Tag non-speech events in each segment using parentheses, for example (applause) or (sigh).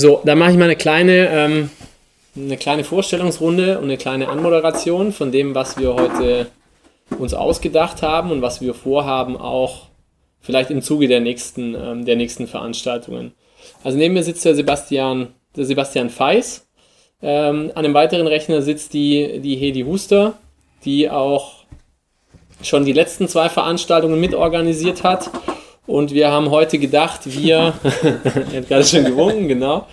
So, dann mache ich mal eine kleine, ähm, eine kleine Vorstellungsrunde und eine kleine Anmoderation von dem, was wir heute uns ausgedacht haben und was wir vorhaben, auch vielleicht im Zuge der nächsten, ähm, der nächsten Veranstaltungen. Also neben mir sitzt der Sebastian, der Sebastian Feis. Ähm, an einem weiteren Rechner sitzt die, die Hedi Huster, die auch schon die letzten zwei Veranstaltungen mitorganisiert hat. Und wir haben heute gedacht, wir, (laughs) er hat gerade schon gewunken, genau.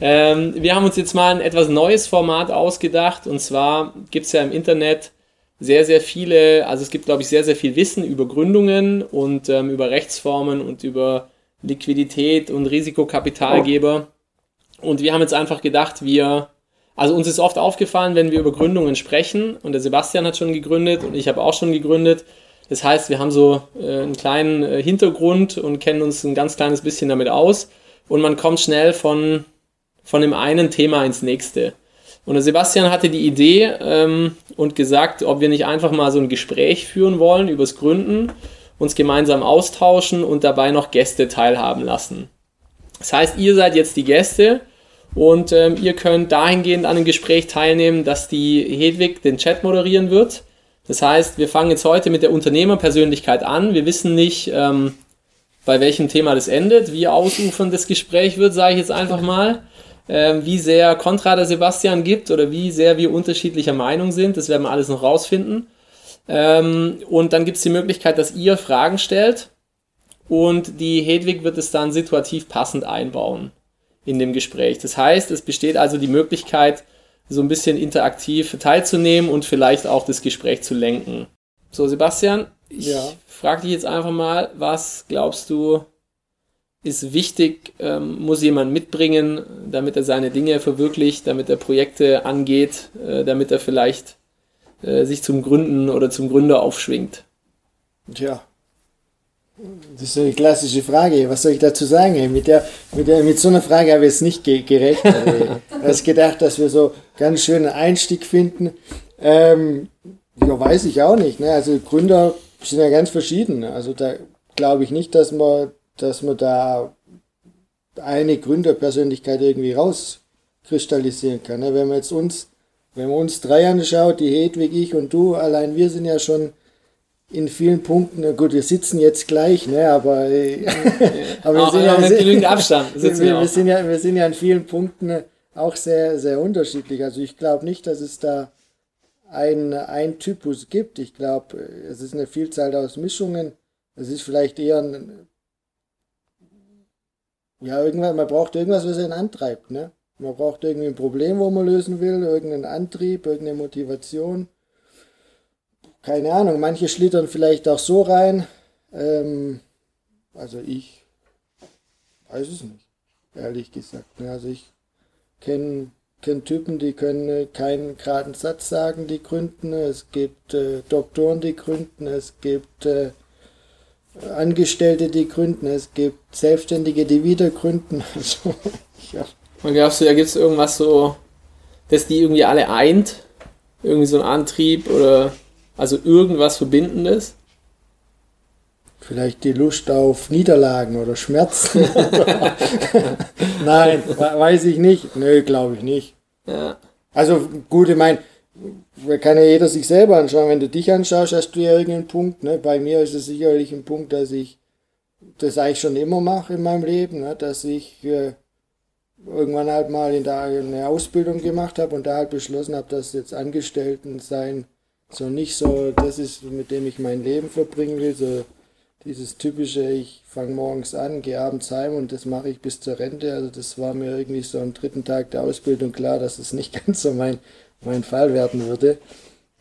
Ähm, wir haben uns jetzt mal ein etwas neues Format ausgedacht. Und zwar gibt es ja im Internet sehr, sehr viele, also es gibt, glaube ich, sehr, sehr viel Wissen über Gründungen und ähm, über Rechtsformen und über Liquidität und Risikokapitalgeber. Und wir haben jetzt einfach gedacht, wir, also uns ist oft aufgefallen, wenn wir über Gründungen sprechen, und der Sebastian hat schon gegründet und ich habe auch schon gegründet. Das heißt, wir haben so äh, einen kleinen äh, Hintergrund und kennen uns ein ganz kleines bisschen damit aus. Und man kommt schnell von, von dem einen Thema ins nächste. Und der Sebastian hatte die Idee ähm, und gesagt, ob wir nicht einfach mal so ein Gespräch führen wollen übers Gründen, uns gemeinsam austauschen und dabei noch Gäste teilhaben lassen. Das heißt, ihr seid jetzt die Gäste und ähm, ihr könnt dahingehend an dem Gespräch teilnehmen, dass die Hedwig den Chat moderieren wird. Das heißt, wir fangen jetzt heute mit der Unternehmerpersönlichkeit an. Wir wissen nicht, ähm, bei welchem Thema das endet, wie ausufernd das Gespräch wird, sage ich jetzt einfach (laughs) mal äh, wie sehr Kontra der Sebastian gibt oder wie sehr wir unterschiedlicher Meinung sind. Das werden wir alles noch rausfinden. Ähm, und dann gibt es die Möglichkeit, dass ihr Fragen stellt und die Hedwig wird es dann situativ passend einbauen in dem Gespräch. Das heißt, es besteht also die Möglichkeit, so ein bisschen interaktiv teilzunehmen und vielleicht auch das Gespräch zu lenken. So, Sebastian, ich ja. frage dich jetzt einfach mal, was glaubst du, ist wichtig, ähm, muss jemand mitbringen, damit er seine Dinge verwirklicht, damit er Projekte angeht, äh, damit er vielleicht äh, sich zum Gründen oder zum Gründer aufschwingt. Tja, das ist eine klassische Frage. Was soll ich dazu sagen? Mit, der, mit, der, mit so einer Frage habe ich jetzt nicht ge gerecht. (laughs) ich habe gedacht, dass wir so ganz schönen Einstieg finden. Ähm, ja, weiß ich auch nicht. Ne? Also Gründer sind ja ganz verschieden. Also da glaube ich nicht, dass man dass man da eine Gründerpersönlichkeit irgendwie rauskristallisieren kann. Ne? Wenn man jetzt uns, wenn man uns drei anschaut, die Hedwig, ich und du, allein wir sind ja schon in vielen Punkten, gut, wir sitzen jetzt gleich, ne, aber, (laughs) aber wir sind ja, mit genügend Abstand (laughs) wir, wir, wir, sind ja, wir sind ja in vielen Punkten auch sehr, sehr unterschiedlich. Also ich glaube nicht, dass es da ein, ein Typus gibt. Ich glaube, es ist eine Vielzahl aus Mischungen. Es ist vielleicht eher ein ja, irgendwann, man braucht irgendwas, was einen antreibt, ne? Man braucht irgendwie ein Problem, wo man lösen will, irgendeinen Antrieb, irgendeine Motivation. Keine Ahnung, manche schlittern vielleicht auch so rein. Ähm, also ich weiß es nicht, ehrlich gesagt. Ne? Also ich kenne kenn Typen, die können keinen geraden Satz sagen, die gründen. Es gibt äh, Doktoren, die gründen. Es gibt äh, Angestellte, die gründen, es gibt Selbstständige, die wieder gründen. (laughs) Also, ja. Und glaubst du, da gibt es irgendwas so, dass die irgendwie alle eint? Irgendwie so ein Antrieb oder also irgendwas Verbindendes? Vielleicht die Lust auf Niederlagen oder Schmerzen. (laughs) Nein, weiß ich nicht. Nö, glaube ich nicht. Ja. Also gut, ich meine, kann ja jeder sich selber anschauen. Wenn du dich anschaust, hast du ja irgendeinen Punkt. Ne? Bei mir ist es sicherlich ein Punkt, dass ich das eigentlich schon immer mache in meinem Leben, ne? dass ich äh, irgendwann halt mal in der eine Ausbildung gemacht habe und da halt beschlossen habe, dass jetzt Angestellten sein so nicht so das ist, mit dem ich mein Leben verbringen will, so dieses typische, ich fange morgens an, gehe abends heim und das mache ich bis zur Rente. Also das war mir irgendwie so am dritten Tag der Ausbildung klar, dass es nicht (laughs) ganz so mein mein Fall werden würde.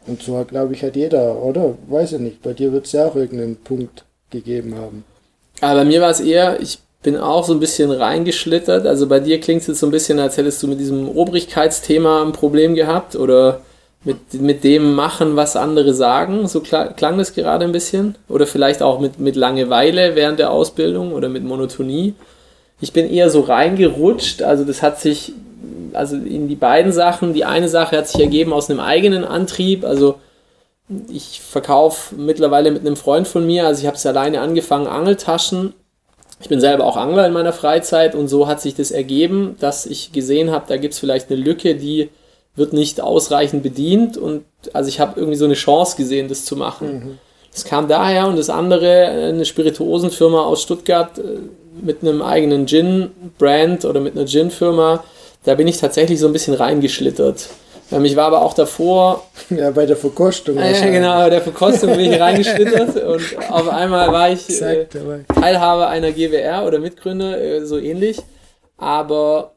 Und zwar, glaube ich, hat jeder, oder? Weiß ich nicht. Bei dir wird es ja auch irgendeinen Punkt gegeben haben. Aber bei mir war es eher, ich bin auch so ein bisschen reingeschlittert. Also bei dir klingt es jetzt so ein bisschen, als hättest du mit diesem Obrigkeitsthema ein Problem gehabt oder mit, mit dem machen, was andere sagen. So klang das gerade ein bisschen. Oder vielleicht auch mit, mit Langeweile während der Ausbildung oder mit Monotonie. Ich bin eher so reingerutscht. Also das hat sich also in die beiden Sachen. Die eine Sache hat sich ergeben aus einem eigenen Antrieb. Also ich verkaufe mittlerweile mit einem Freund von mir, also ich habe es alleine angefangen, Angeltaschen ich bin selber auch Angler in meiner Freizeit und so hat sich das ergeben, dass ich gesehen habe, da gibt es vielleicht eine Lücke, die wird nicht ausreichend bedient und also ich habe irgendwie so eine Chance gesehen, das zu machen. Mhm. Das kam daher und das andere, eine Spirituosenfirma aus Stuttgart äh, mit einem eigenen Gin-Brand oder mit einer Gin-Firma, da bin ich tatsächlich so ein bisschen reingeschlittert. Ähm, ich war aber auch davor. (laughs) Ja, bei der Verkostung. Ja, genau, bei der Verkostung bin ich reingeschlittert (laughs) und auf einmal war ich äh, Teilhaber einer GWR oder Mitgründer, äh, so ähnlich. Aber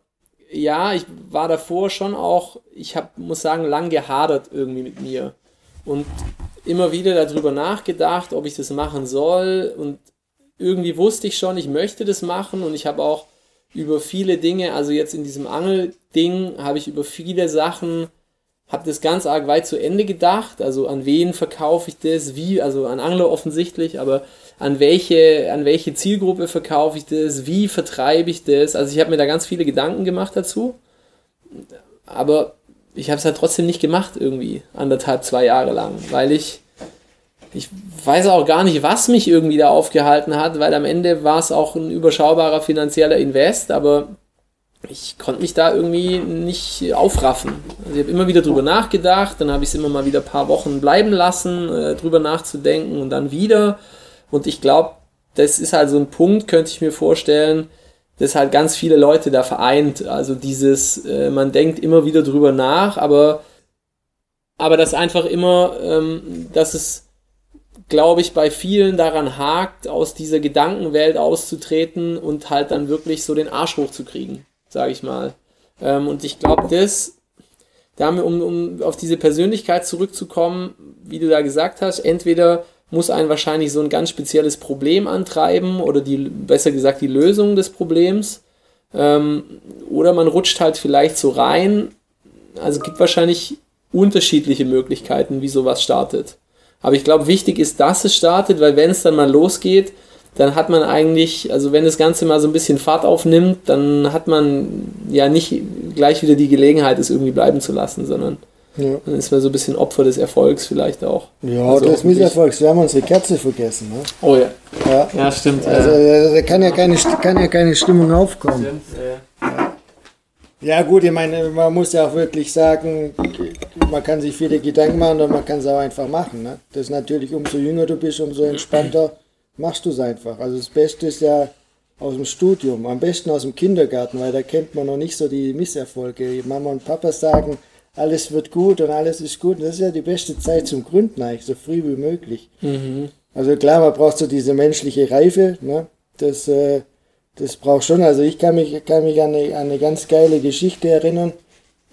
ja, ich war davor schon auch, ich hab, muss sagen, lang gehadert irgendwie mit mir. Und immer wieder darüber nachgedacht, ob ich das machen soll. Und irgendwie wusste ich schon, ich möchte das machen. Und ich habe auch über viele Dinge, also jetzt in diesem Angelding, habe ich über viele Sachen, habe das ganz arg weit zu Ende gedacht. Also an wen verkaufe ich das, wie, also an Angler offensichtlich, aber an welche, an welche Zielgruppe verkaufe ich das, wie vertreibe ich das. Also ich habe mir da ganz viele Gedanken gemacht dazu. Aber ich habe es halt trotzdem nicht gemacht irgendwie, anderthalb, zwei Jahre lang, weil ich, ich weiß auch gar nicht, was mich irgendwie da aufgehalten hat, weil am Ende war es auch ein überschaubarer finanzieller Invest, aber ich konnte mich da irgendwie nicht aufraffen. Also ich habe immer wieder drüber nachgedacht, dann habe ich es immer mal wieder ein paar Wochen bleiben lassen, äh, drüber nachzudenken und dann wieder. Und ich glaube, das ist halt so ein Punkt, könnte ich mir vorstellen, das halt ganz viele Leute da vereint. Also dieses, äh, man denkt immer wieder drüber nach, aber, aber das einfach immer, ähm, dass es, glaube ich, bei vielen daran hakt, aus dieser Gedankenwelt auszutreten und halt dann wirklich so den Arsch hochzukriegen, sage ich mal. Ähm, und ich glaube, das, da um, um auf diese Persönlichkeit zurückzukommen, wie du da gesagt hast, entweder muss einen wahrscheinlich so ein ganz spezielles Problem antreiben oder die, besser gesagt, die Lösung des Problems. Ähm, oder man rutscht halt vielleicht so rein. Also gibt wahrscheinlich unterschiedliche Möglichkeiten, wie sowas startet. Aber ich glaube, wichtig ist, dass es startet, weil wenn es dann mal losgeht, dann hat man eigentlich, also wenn das Ganze mal so ein bisschen Fahrt aufnimmt, dann hat man ja nicht gleich wieder die Gelegenheit, es irgendwie bleiben zu lassen, sondern ja. Dann ist man so ein bisschen Opfer des Erfolgs vielleicht auch. Ja, also des Misserfolgs. Wir haben unsere Kerze vergessen. Ne? Oh ja. Ja, ja stimmt. Also da kann ja keine, kann ja keine Stimmung aufkommen. Stimmt, ja. ja gut, ich meine, man muss ja auch wirklich sagen, man kann sich viele Gedanken machen und man kann es auch einfach machen. Ne? Das ist natürlich, umso jünger du bist, umso entspannter machst du es einfach. Also das Beste ist ja aus dem Studium, am besten aus dem Kindergarten, weil da kennt man noch nicht so die Misserfolge. Mama und Papa sagen, alles wird gut und alles ist gut. das ist ja die beste Zeit zum Gründen eigentlich, so früh wie möglich. Mhm. Also klar, man braucht so diese menschliche Reife, ne? Das, äh, das braucht schon. Also ich kann mich, kann mich an, eine, an eine ganz geile Geschichte erinnern.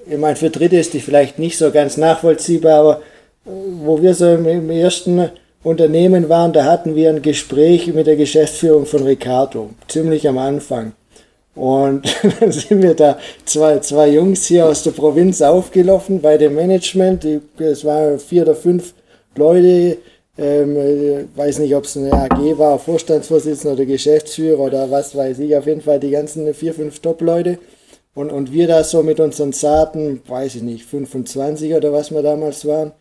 Ich meine, für Dritte ist die vielleicht nicht so ganz nachvollziehbar, aber äh, wo wir so im, im ersten Unternehmen waren, da hatten wir ein Gespräch mit der Geschäftsführung von Ricardo, ziemlich am Anfang. Und (laughs) dann sind wir da zwei, zwei Jungs hier aus der Provinz aufgelaufen bei dem Management. Es waren vier oder fünf Leute. Ähm, weiß nicht, ob es eine AG war, Vorstandsvorsitzender oder Geschäftsführer oder was weiß ich. Auf jeden Fall die ganzen vier, fünf Top-Leute. Und, und wir da so mit unseren zarten, weiß ich nicht, 25 oder was wir damals waren,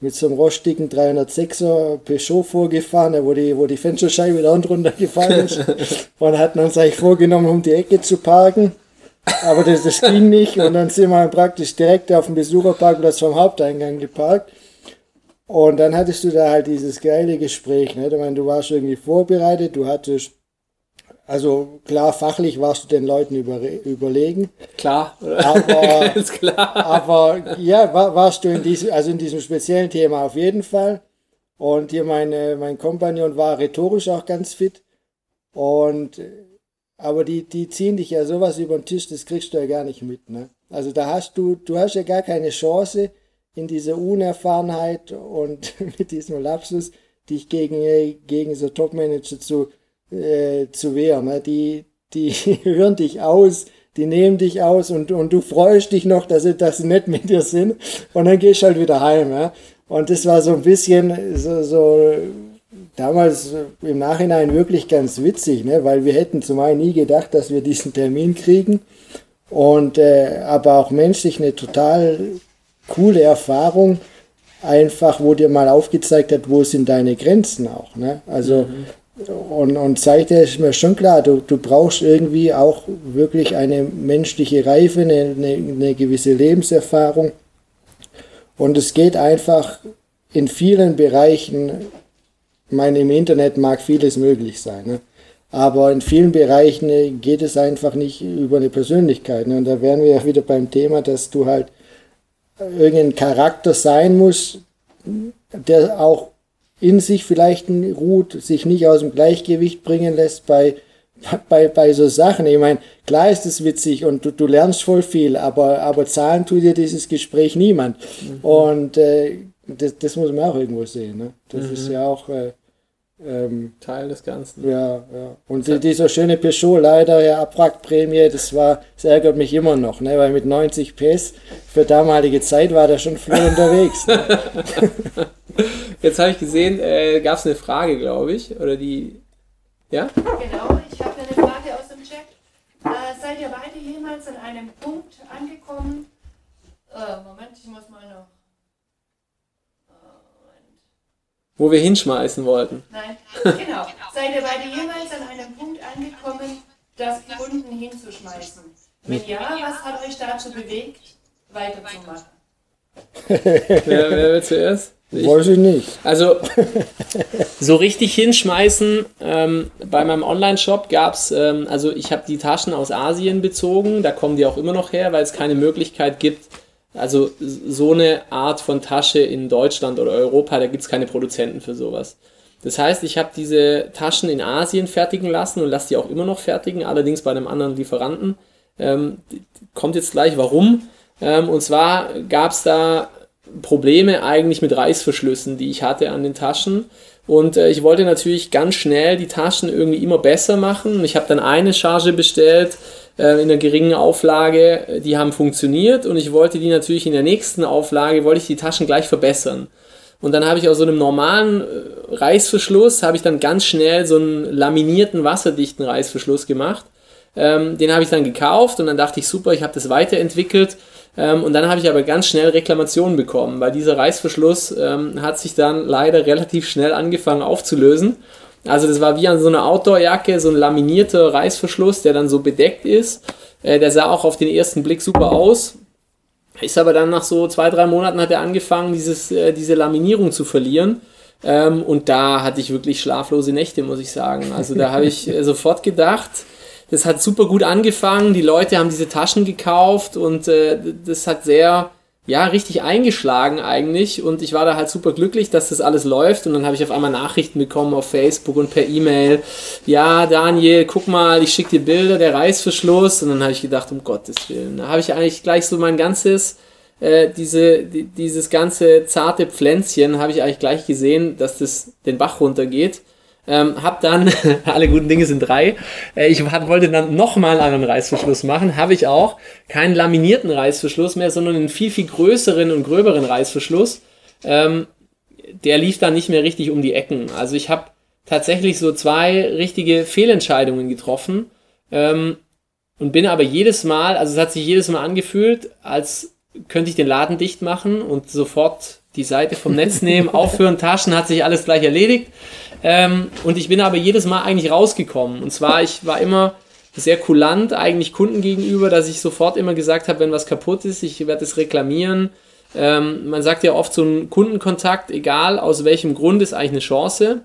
mit so einem rostigen 306er Peugeot vorgefahren, wo die, wo die Fensterscheibe da drunter gefallen ist. (laughs) und hatten uns eigentlich vorgenommen, um die Ecke zu parken. Aber das, das ging nicht. Und dann sind wir praktisch direkt auf dem Besucherparkplatz vom Haupteingang geparkt. Und dann hattest du da halt dieses geile Gespräch. Ne? Ich meine, du warst irgendwie vorbereitet, du hattest also klar, fachlich warst du den Leuten über, überlegen. Klar, aber, (laughs) klar. aber ja, war, warst du in diesem, also in diesem speziellen Thema auf jeden Fall. Und hier meine, mein Kompagnon war rhetorisch auch ganz fit. Und aber die, die ziehen dich ja sowas über den Tisch, das kriegst du ja gar nicht mit. Ne? Also da hast du, du hast ja gar keine Chance in dieser Unerfahrenheit und (laughs) mit diesem Lapsus, dich gegen, gegen so Topmanager zu, äh, zu wehren. Ne? Die, die (laughs) hören dich aus, die nehmen dich aus und, und du freust dich noch, dass sie, dass sie nicht mit dir sind und dann gehst du halt wieder heim. Ja? Und das war so ein bisschen so, so damals im Nachhinein wirklich ganz witzig, ne? weil wir hätten zumal nie gedacht, dass wir diesen Termin kriegen und äh, aber auch menschlich eine total coole Erfahrung, einfach, wo dir mal aufgezeigt hat, wo sind deine Grenzen auch. Ne? Also mhm und, und seitdem ist mir schon klar, du, du brauchst irgendwie auch wirklich eine menschliche Reife, eine, eine, eine gewisse Lebenserfahrung. Und es geht einfach in vielen Bereichen, ich meine, im Internet mag vieles möglich sein, ne? aber in vielen Bereichen geht es einfach nicht über eine Persönlichkeit. Ne? Und da wären wir ja wieder beim Thema, dass du halt irgendein Charakter sein musst, der auch in sich vielleicht ruht, sich nicht aus dem Gleichgewicht bringen lässt bei, bei, bei so Sachen. Ich meine, klar ist es witzig und du, du lernst voll viel, aber, aber zahlen tut dir dieses Gespräch niemand. Mhm. Und äh, das, das muss man auch irgendwo sehen. Ne? Das mhm. ist ja auch äh, ähm, Teil des Ganzen. Ja, ja. Und die, dieser schöne Peugeot, leider ja Abwrackprämie, das war, das ärgert mich immer noch, ne? weil mit 90 PS für damalige Zeit war der schon voll unterwegs. Ne? (laughs) Jetzt habe ich gesehen, äh, gab es eine Frage, glaube ich, oder die. Ja? Genau, ich habe eine Frage aus dem Chat. Äh, seid ihr beide jemals an einem Punkt angekommen? Äh, Moment, ich muss mal noch. Wo wir hinschmeißen wollten. Nein, genau. Seid ihr beide jemals an einem Punkt angekommen, das Kunden hinzuschmeißen? Wenn ja, was hat euch dazu bewegt, weiterzumachen? (laughs) wer, wer will zuerst? Ich, Weiß ich nicht. Also, (laughs) so richtig hinschmeißen, ähm, bei meinem Online-Shop gab es, ähm, also ich habe die Taschen aus Asien bezogen, da kommen die auch immer noch her, weil es keine Möglichkeit gibt, also so eine Art von Tasche in Deutschland oder Europa, da gibt es keine Produzenten für sowas. Das heißt, ich habe diese Taschen in Asien fertigen lassen und lasse die auch immer noch fertigen, allerdings bei einem anderen Lieferanten. Ähm, kommt jetzt gleich warum. Ähm, und zwar gab es da Probleme eigentlich mit Reißverschlüssen, die ich hatte an den Taschen. Und äh, ich wollte natürlich ganz schnell die Taschen irgendwie immer besser machen. Ich habe dann eine Charge bestellt, in einer geringen Auflage, die haben funktioniert und ich wollte die natürlich in der nächsten Auflage, wollte ich die Taschen gleich verbessern. Und dann habe ich aus so einem normalen äh, Reißverschluss, habe ich dann ganz schnell so einen laminierten, wasserdichten Reißverschluss gemacht. Ähm, den habe ich dann gekauft und dann dachte ich, super, ich habe das weiterentwickelt. Ähm, und dann habe ich aber ganz schnell Reklamationen bekommen, weil dieser Reißverschluss ähm, hat sich dann leider relativ schnell angefangen aufzulösen. Also das war wie an so einer Outdoor-Jacke, so ein laminierter Reißverschluss, der dann so bedeckt ist. Äh, der sah auch auf den ersten Blick super aus. Ist aber dann nach so zwei, drei Monaten hat er angefangen, dieses, äh, diese Laminierung zu verlieren. Ähm, und da hatte ich wirklich schlaflose Nächte, muss ich sagen. Also da habe ich äh, (laughs) sofort gedacht, das hat super gut angefangen. Die Leute haben diese Taschen gekauft und das hat sehr ja, richtig eingeschlagen eigentlich. Und ich war da halt super glücklich, dass das alles läuft. Und dann habe ich auf einmal Nachrichten bekommen auf Facebook und per E-Mail. Ja, Daniel, guck mal, ich schicke dir Bilder, der Reißverschluss. Und dann habe ich gedacht, um Gottes Willen, da habe ich eigentlich gleich so mein ganzes, äh, diese, die, dieses ganze zarte Pflänzchen habe ich eigentlich gleich gesehen, dass das den Bach runtergeht ähm, hab dann, (laughs) alle guten Dinge sind drei, äh, ich hab, wollte dann nochmal einen Reißverschluss machen, habe ich auch. Keinen laminierten Reißverschluss mehr, sondern einen viel, viel größeren und gröberen Reißverschluss. Ähm, der lief dann nicht mehr richtig um die Ecken. Also ich habe tatsächlich so zwei richtige Fehlentscheidungen getroffen ähm, und bin aber jedes Mal, also es hat sich jedes Mal angefühlt, als könnte ich den Laden dicht machen und sofort die Seite vom Netz nehmen, (laughs) aufhören, Taschen, hat sich alles gleich erledigt. Ähm, und ich bin aber jedes Mal eigentlich rausgekommen. Und zwar, ich war immer sehr kulant eigentlich Kunden gegenüber, dass ich sofort immer gesagt habe, wenn was kaputt ist, ich werde es reklamieren. Ähm, man sagt ja oft, so ein Kundenkontakt, egal aus welchem Grund, ist eigentlich eine Chance.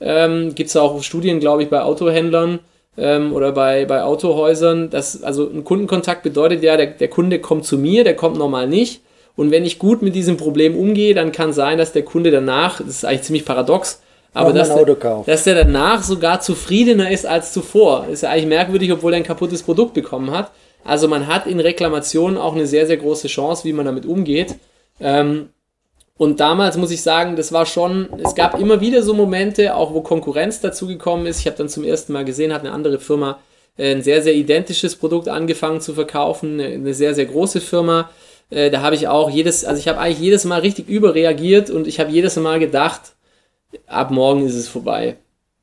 Ähm, Gibt es auch Studien, glaube ich, bei Autohändlern ähm, oder bei, bei Autohäusern. Dass, also ein Kundenkontakt bedeutet ja, der, der Kunde kommt zu mir, der kommt normal nicht. Und wenn ich gut mit diesem Problem umgehe, dann kann sein, dass der Kunde danach, das ist eigentlich ziemlich paradox, aber dass der, dass der danach sogar zufriedener ist als zuvor. Ist ja eigentlich merkwürdig, obwohl er ein kaputtes Produkt bekommen hat. Also man hat in Reklamationen auch eine sehr, sehr große Chance, wie man damit umgeht. Ähm, und damals muss ich sagen, das war schon, es gab immer wieder so Momente, auch wo Konkurrenz dazugekommen ist. Ich habe dann zum ersten Mal gesehen, hat eine andere Firma äh, ein sehr, sehr identisches Produkt angefangen zu verkaufen, eine sehr, sehr große Firma. Äh, da habe ich auch jedes, also ich habe eigentlich jedes Mal richtig überreagiert und ich habe jedes Mal gedacht, ab morgen ist es vorbei.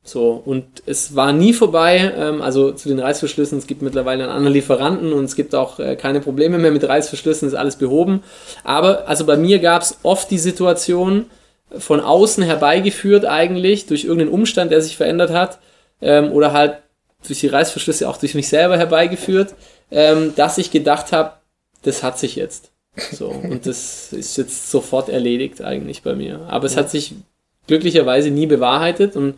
So, und es war nie vorbei, ähm, also zu den Reißverschlüssen, es gibt mittlerweile einen anderen Lieferanten und es gibt auch äh, keine Probleme mehr mit Reißverschlüssen, ist alles behoben. Aber also bei mir gab es oft die Situation, von außen herbeigeführt eigentlich, durch irgendeinen Umstand, der sich verändert hat, ähm, oder halt durch die Reißverschlüsse auch durch mich selber herbeigeführt, ähm, dass ich gedacht habe, das hat sich jetzt. So, und das ist jetzt sofort erledigt eigentlich bei mir. Aber es ja. hat sich glücklicherweise nie bewahrheitet und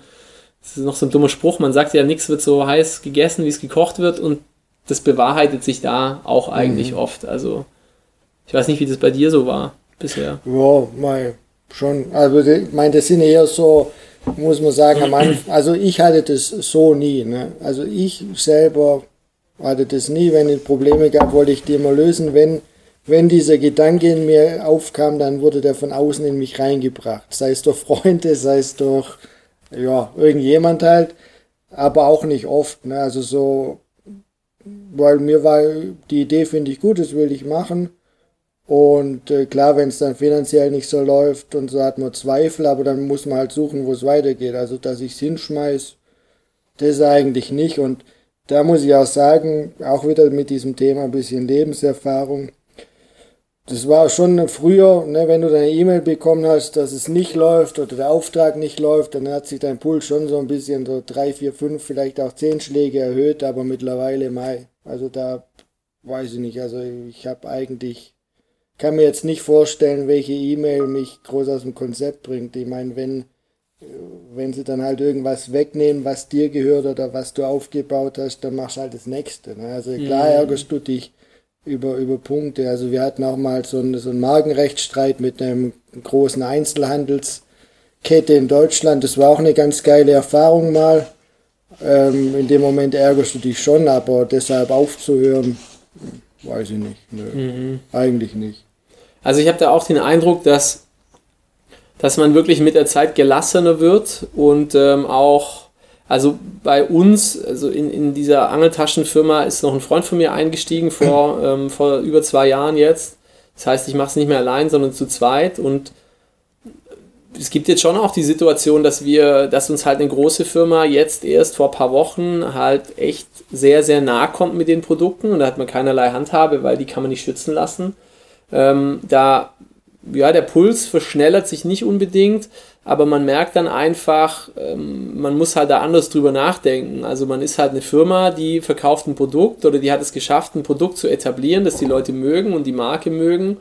das ist noch so ein dummer Spruch, man sagt ja, nichts wird so heiß gegessen, wie es gekocht wird und das bewahrheitet sich da auch eigentlich mhm. oft. Also ich weiß nicht, wie das bei dir so war bisher. Ja, mal schon. Also ich meine, das sind eher so, muss man sagen, am Anfang, (clears throat) also ich hatte das so nie. Ne? Also ich selber hatte das nie, wenn es Probleme gab, wollte ich die immer lösen. Wenn, wenn dieser Gedanke in mir aufkam, dann wurde der von außen in mich reingebracht. Sei es durch Freunde, sei es durch ja, irgendjemand halt, aber auch nicht oft. Ne? Also so, weil mir war die Idee, finde ich gut, das will ich machen. Und äh, klar, wenn es dann finanziell nicht so läuft und so hat man Zweifel, aber dann muss man halt suchen, wo es weitergeht. Also, dass ich es hinschmeiß, das eigentlich nicht. Und da muss ich auch sagen, auch wieder mit diesem Thema ein bisschen Lebenserfahrung. Das war schon früher, ne, wenn du deine E-Mail bekommen hast, dass es nicht läuft oder der Auftrag nicht läuft, dann hat sich dein Puls schon so ein bisschen so drei, vier, fünf, vielleicht auch zehn Schläge erhöht, aber mittlerweile Mai. Also da weiß ich nicht. Also ich habe eigentlich kann mir jetzt nicht vorstellen, welche E-Mail mich groß aus dem Konzept bringt. Ich meine, wenn, wenn sie dann halt irgendwas wegnehmen, was dir gehört oder was du aufgebaut hast, dann machst du halt das Nächste. Ne? Also klar mhm. ärgerst du dich über, über Punkte. Also wir hatten auch mal so einen, so einen Magenrechtsstreit mit einem großen Einzelhandelskette in Deutschland. Das war auch eine ganz geile Erfahrung mal. Ähm, in dem Moment ärgerst du dich schon, aber deshalb aufzuhören, weiß ich nicht. Nö, mhm. Eigentlich nicht. Also ich habe da auch den Eindruck, dass, dass man wirklich mit der Zeit gelassener wird und ähm, auch, also bei uns, also in, in dieser Angeltaschenfirma ist noch ein Freund von mir eingestiegen vor, (clears throat) ähm, vor über zwei Jahren jetzt. Das heißt, ich mache es nicht mehr allein, sondern zu zweit und es gibt jetzt schon auch die Situation, dass wir, dass uns halt eine große Firma jetzt erst vor ein paar Wochen halt echt sehr, sehr nah kommt mit den Produkten und da hat man keinerlei Handhabe, weil die kann man nicht schützen lassen. Ähm, da, ja, der Puls verschnellert sich nicht unbedingt, aber man merkt dann einfach, ähm, man muss halt da anders drüber nachdenken. Also man ist halt eine Firma, die verkauft ein Produkt oder die hat es geschafft, ein Produkt zu etablieren, das die Leute mögen und die Marke mögen.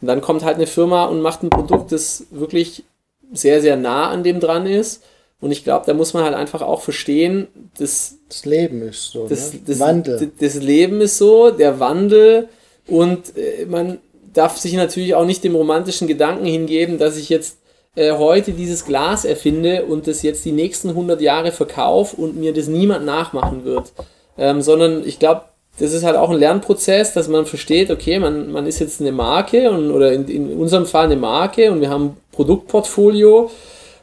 Und dann kommt halt eine Firma und macht ein Produkt, das wirklich sehr, sehr nah an dem dran ist. Und ich glaube, da muss man halt einfach auch verstehen, dass das Leben ist so. Das, ne? das, Wandel. Das Leben ist so, der Wandel. Und äh, man darf sich natürlich auch nicht dem romantischen Gedanken hingeben, dass ich jetzt äh, heute dieses Glas erfinde und das jetzt die nächsten 100 Jahre verkaufe und mir das niemand nachmachen wird. Ähm, sondern ich glaube, das ist halt auch ein Lernprozess, dass man versteht, okay, man, man ist jetzt eine Marke und, oder in, in unserem Fall eine Marke und wir haben ein Produktportfolio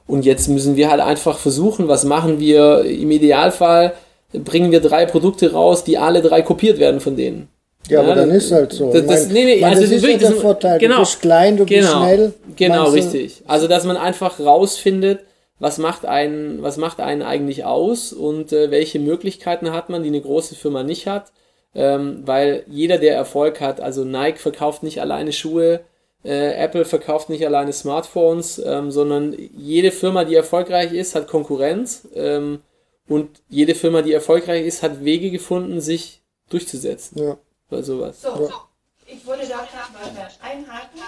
und jetzt müssen wir halt einfach versuchen, was machen wir im Idealfall, bringen wir drei Produkte raus, die alle drei kopiert werden von denen. Ja, aber dann ist halt so. Das, das, nee, nee, man, also das ist wirklich der Vorteil. Genau, du bist klein, du genau, bist schnell. Genau, richtig. Also, dass man einfach rausfindet, was macht einen, was macht einen eigentlich aus und äh, welche Möglichkeiten hat man, die eine große Firma nicht hat. Ähm, weil jeder, der Erfolg hat, also Nike verkauft nicht alleine Schuhe, äh, Apple verkauft nicht alleine Smartphones, ähm, sondern jede Firma, die erfolgreich ist, hat Konkurrenz. Ähm, und jede Firma, die erfolgreich ist, hat Wege gefunden, sich durchzusetzen. Ja oder sowas. So, ja. ich würde da mal einhaken.